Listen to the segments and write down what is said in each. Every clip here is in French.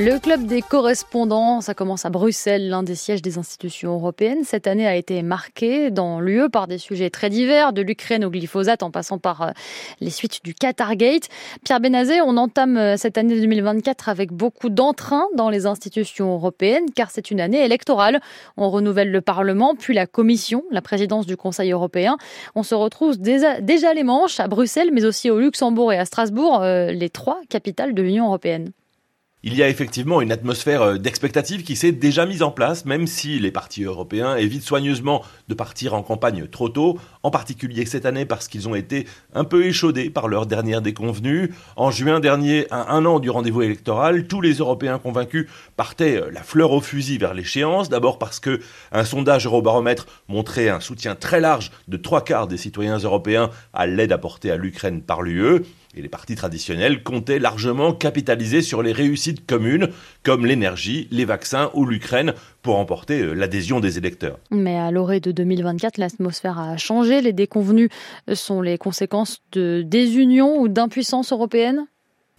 le club des correspondants, ça commence à Bruxelles, l'un des sièges des institutions européennes. Cette année a été marquée dans l'UE par des sujets très divers, de l'Ukraine au glyphosate en passant par euh, les suites du Qatargate. Pierre Benazé, on entame euh, cette année 2024 avec beaucoup d'entrain dans les institutions européennes car c'est une année électorale. On renouvelle le Parlement, puis la Commission, la présidence du Conseil européen. On se retrouve déjà, les manches à Bruxelles, mais aussi au Luxembourg et à Strasbourg, euh, les trois capitales de l'Union européenne. Il y a effectivement une atmosphère euh, d'expectative qui s'est déjà mise en place, même si les partis européens évitent soigneusement de partir en campagne trop tôt, en particulier cette année parce qu'ils ont été un peu échaudés par leur dernière déconvenue. En juin dernier, à un an du rendez-vous électoral, tous les Européens convaincus partaient euh, la fleur au fusil vers l'échéance, d'abord parce que un sondage Eurobaromètre montrait un soutien très large de trois quarts des citoyens européens à l'aide apportée à l'Ukraine par l'UE, et les partis traditionnels comptaient largement capitaliser sur les réussites communes, comme l'énergie, les vaccins ou l'Ukraine, pour emporter euh, l'adhésion des électeurs. Mais à l'orée de 2024, l'atmosphère a changé. Les déconvenus sont les conséquences de désunion ou d'impuissance européenne?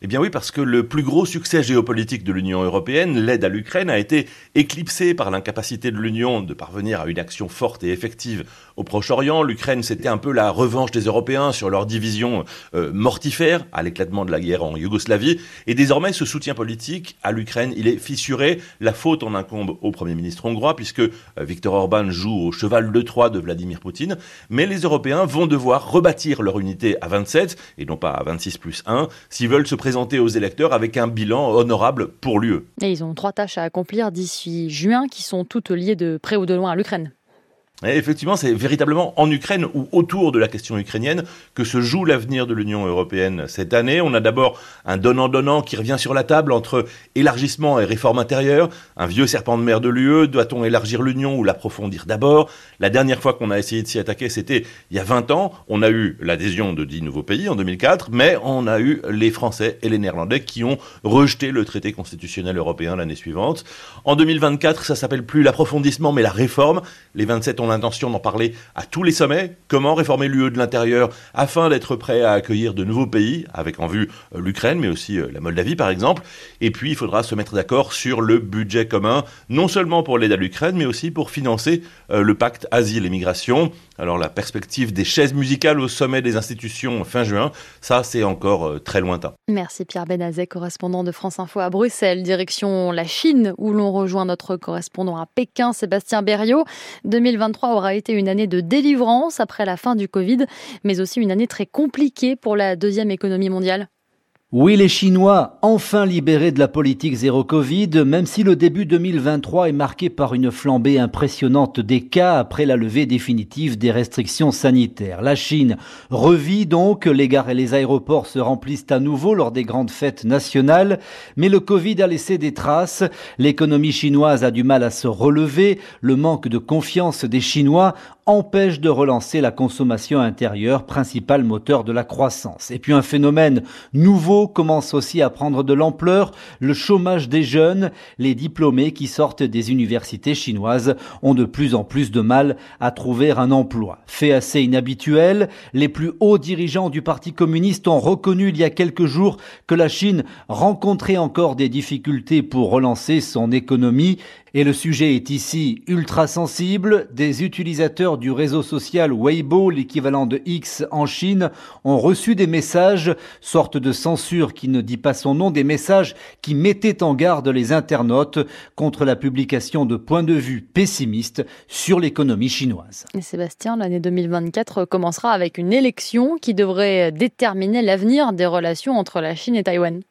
Eh bien oui, parce que le plus gros succès géopolitique de l'Union européenne, l'aide à l'Ukraine, a été éclipsé par l'incapacité de l'Union de parvenir à une action forte et effective au Proche-Orient. L'Ukraine, c'était un peu la revanche des Européens sur leur division euh, mortifère à l'éclatement de la guerre en Yougoslavie. Et désormais, ce soutien politique à l'Ukraine, il est fissuré. La faute en incombe au Premier ministre hongrois, puisque euh, Viktor Orban joue au cheval de Troie de Vladimir Poutine. Mais les Européens vont devoir rebâtir leur unité à 27, et non pas à 26 plus 1, s'ils veulent se présenter aux électeurs avec un bilan honorable pour l'UE. Et ils ont trois tâches à accomplir d'ici juin, qui sont toutes liées de près ou de loin à l'Ukraine effectivement, c'est véritablement en Ukraine ou autour de la question ukrainienne que se joue l'avenir de l'Union européenne cette année. On a d'abord un donnant-donnant qui revient sur la table entre élargissement et réforme intérieure. Un vieux serpent de mer de l'UE, doit-on élargir l'Union ou l'approfondir d'abord? La dernière fois qu'on a essayé de s'y attaquer, c'était il y a 20 ans. On a eu l'adhésion de 10 nouveaux pays en 2004, mais on a eu les Français et les Néerlandais qui ont rejeté le traité constitutionnel européen l'année suivante. En 2024, ça s'appelle plus l'approfondissement, mais la réforme. Les 27 ont l'intention d'en parler à tous les sommets. Comment réformer l'UE de l'intérieur afin d'être prêt à accueillir de nouveaux pays, avec en vue euh, l'Ukraine, mais aussi euh, la Moldavie par exemple. Et puis il faudra se mettre d'accord sur le budget commun, non seulement pour l'aide à l'Ukraine, mais aussi pour financer euh, le pacte asile et migration. Alors la perspective des chaises musicales au sommet des institutions fin juin, ça c'est encore très lointain. Merci Pierre Benazet, correspondant de France Info à Bruxelles, direction la Chine, où l'on rejoint notre correspondant à Pékin, Sébastien Berriot. 2023 aura été une année de délivrance après la fin du Covid, mais aussi une année très compliquée pour la deuxième économie mondiale. Oui, les Chinois, enfin libérés de la politique zéro Covid, même si le début 2023 est marqué par une flambée impressionnante des cas après la levée définitive des restrictions sanitaires. La Chine revit donc, les gares et les aéroports se remplissent à nouveau lors des grandes fêtes nationales, mais le Covid a laissé des traces, l'économie chinoise a du mal à se relever, le manque de confiance des Chinois empêche de relancer la consommation intérieure, principal moteur de la croissance. Et puis un phénomène nouveau commence aussi à prendre de l'ampleur, le chômage des jeunes. Les diplômés qui sortent des universités chinoises ont de plus en plus de mal à trouver un emploi. Fait assez inhabituel, les plus hauts dirigeants du Parti communiste ont reconnu il y a quelques jours que la Chine rencontrait encore des difficultés pour relancer son économie et le sujet est ici ultra sensible. Des utilisateurs du réseau social Weibo, l'équivalent de X en Chine, ont reçu des messages, sorte de censure qui ne dit pas son nom, des messages qui mettaient en garde les internautes contre la publication de points de vue pessimistes sur l'économie chinoise. Et Sébastien, l'année 2024 commencera avec une élection qui devrait déterminer l'avenir des relations entre la Chine et Taïwan.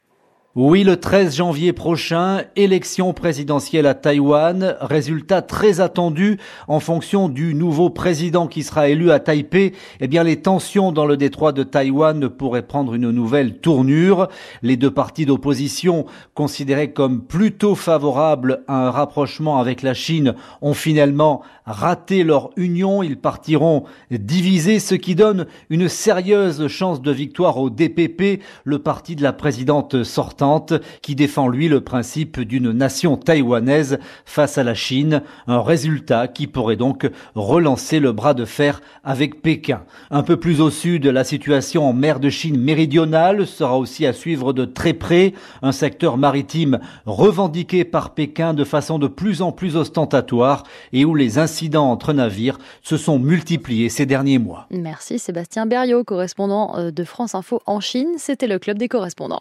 Oui, le 13 janvier prochain, élection présidentielle à Taïwan, résultat très attendu en fonction du nouveau président qui sera élu à Taipei. Eh bien, les tensions dans le détroit de Taïwan pourraient prendre une nouvelle tournure. Les deux partis d'opposition, considérés comme plutôt favorables à un rapprochement avec la Chine, ont finalement raté leur union. Ils partiront divisés, ce qui donne une sérieuse chance de victoire au DPP, le parti de la présidente qui défend lui le principe d'une nation taïwanaise face à la Chine, un résultat qui pourrait donc relancer le bras de fer avec Pékin. Un peu plus au sud, la situation en mer de Chine méridionale sera aussi à suivre de très près, un secteur maritime revendiqué par Pékin de façon de plus en plus ostentatoire et où les incidents entre navires se sont multipliés ces derniers mois. Merci Sébastien Berriot, correspondant euh, de France Info en Chine. C'était le club des correspondants.